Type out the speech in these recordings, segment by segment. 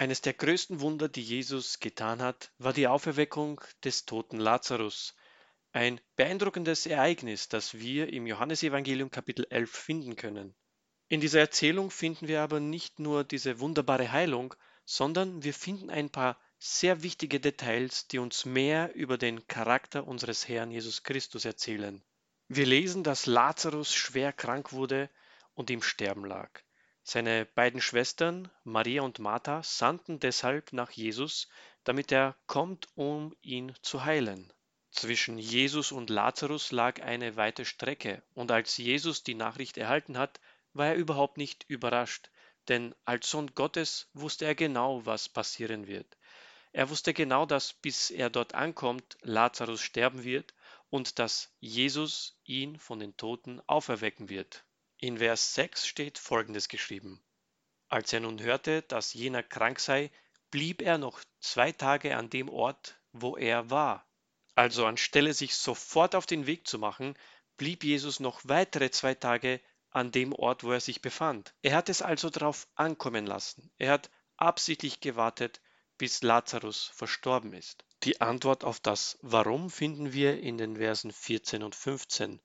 Eines der größten Wunder, die Jesus getan hat, war die Auferweckung des toten Lazarus. Ein beeindruckendes Ereignis, das wir im Johannesevangelium Kapitel 11 finden können. In dieser Erzählung finden wir aber nicht nur diese wunderbare Heilung, sondern wir finden ein paar sehr wichtige Details, die uns mehr über den Charakter unseres Herrn Jesus Christus erzählen. Wir lesen, dass Lazarus schwer krank wurde und im Sterben lag. Seine beiden Schwestern, Maria und Martha, sandten deshalb nach Jesus, damit er kommt, um ihn zu heilen. Zwischen Jesus und Lazarus lag eine weite Strecke, und als Jesus die Nachricht erhalten hat, war er überhaupt nicht überrascht, denn als Sohn Gottes wusste er genau, was passieren wird. Er wusste genau, dass bis er dort ankommt, Lazarus sterben wird und dass Jesus ihn von den Toten auferwecken wird. In Vers 6 steht folgendes geschrieben. Als er nun hörte, dass jener krank sei, blieb er noch zwei Tage an dem Ort, wo er war. Also anstelle sich sofort auf den Weg zu machen, blieb Jesus noch weitere zwei Tage an dem Ort, wo er sich befand. Er hat es also darauf ankommen lassen. Er hat absichtlich gewartet, bis Lazarus verstorben ist. Die Antwort auf das Warum finden wir in den Versen 14 und 15.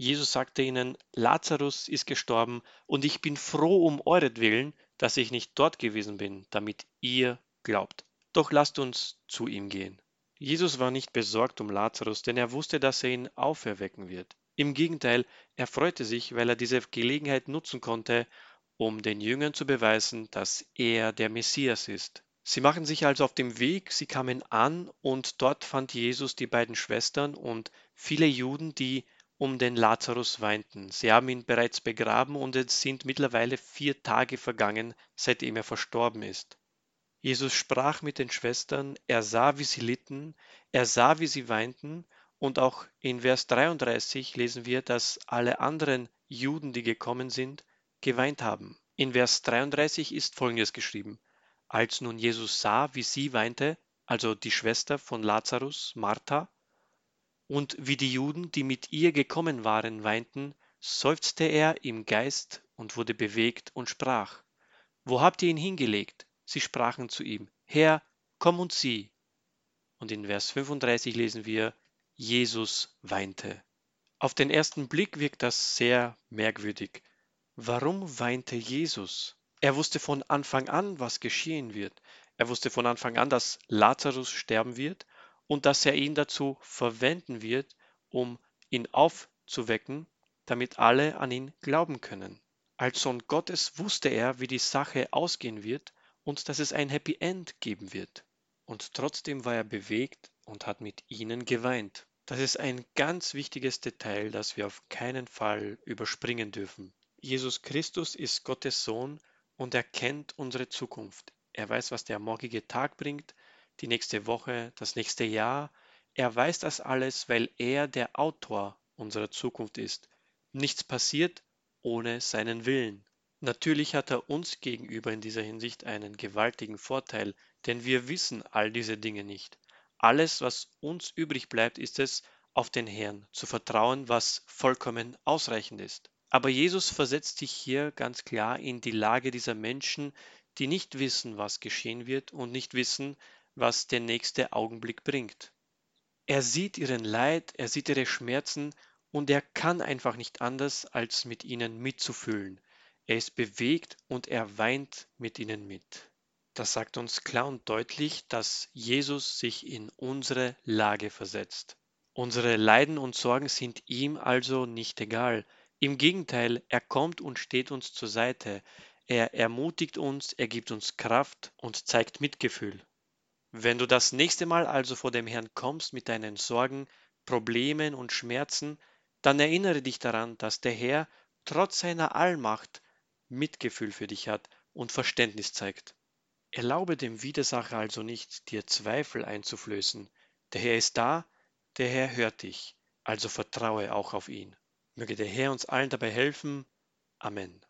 Jesus sagte ihnen, Lazarus ist gestorben und ich bin froh um euretwillen, dass ich nicht dort gewesen bin, damit ihr glaubt. Doch lasst uns zu ihm gehen. Jesus war nicht besorgt um Lazarus, denn er wusste, dass er ihn auferwecken wird. Im Gegenteil, er freute sich, weil er diese Gelegenheit nutzen konnte, um den Jüngern zu beweisen, dass er der Messias ist. Sie machen sich also auf dem Weg, sie kamen an und dort fand Jesus die beiden Schwestern und viele Juden, die um den Lazarus weinten. Sie haben ihn bereits begraben und es sind mittlerweile vier Tage vergangen, seitdem er verstorben ist. Jesus sprach mit den Schwestern, er sah, wie sie litten, er sah, wie sie weinten, und auch in Vers 33 lesen wir, dass alle anderen Juden, die gekommen sind, geweint haben. In Vers 33 ist folgendes geschrieben. Als nun Jesus sah, wie sie weinte, also die Schwester von Lazarus, Martha, und wie die Juden, die mit ihr gekommen waren, weinten, seufzte er im Geist und wurde bewegt und sprach, Wo habt ihr ihn hingelegt? Sie sprachen zu ihm, Herr, komm und sieh. Und in Vers 35 lesen wir, Jesus weinte. Auf den ersten Blick wirkt das sehr merkwürdig. Warum weinte Jesus? Er wusste von Anfang an, was geschehen wird. Er wusste von Anfang an, dass Lazarus sterben wird und dass er ihn dazu verwenden wird, um ihn aufzuwecken, damit alle an ihn glauben können. Als Sohn Gottes wusste er, wie die Sache ausgehen wird und dass es ein Happy End geben wird. Und trotzdem war er bewegt und hat mit ihnen geweint. Das ist ein ganz wichtiges Detail, das wir auf keinen Fall überspringen dürfen. Jesus Christus ist Gottes Sohn und er kennt unsere Zukunft. Er weiß, was der morgige Tag bringt, die nächste Woche, das nächste Jahr. Er weiß das alles, weil er der Autor unserer Zukunft ist. Nichts passiert ohne seinen Willen. Natürlich hat er uns gegenüber in dieser Hinsicht einen gewaltigen Vorteil, denn wir wissen all diese Dinge nicht. Alles, was uns übrig bleibt, ist es, auf den Herrn zu vertrauen, was vollkommen ausreichend ist. Aber Jesus versetzt sich hier ganz klar in die Lage dieser Menschen, die nicht wissen, was geschehen wird und nicht wissen, was der nächste Augenblick bringt. Er sieht ihren Leid, er sieht ihre Schmerzen und er kann einfach nicht anders, als mit ihnen mitzufühlen. Er ist bewegt und er weint mit ihnen mit. Das sagt uns klar und deutlich, dass Jesus sich in unsere Lage versetzt. Unsere Leiden und Sorgen sind ihm also nicht egal. Im Gegenteil, er kommt und steht uns zur Seite. Er ermutigt uns, er gibt uns Kraft und zeigt Mitgefühl. Wenn du das nächste Mal also vor dem Herrn kommst mit deinen Sorgen, Problemen und Schmerzen, dann erinnere dich daran, dass der Herr trotz seiner Allmacht Mitgefühl für dich hat und Verständnis zeigt. Erlaube dem Widersacher also nicht, dir Zweifel einzuflößen. Der Herr ist da, der Herr hört dich, also vertraue auch auf ihn. Möge der Herr uns allen dabei helfen. Amen.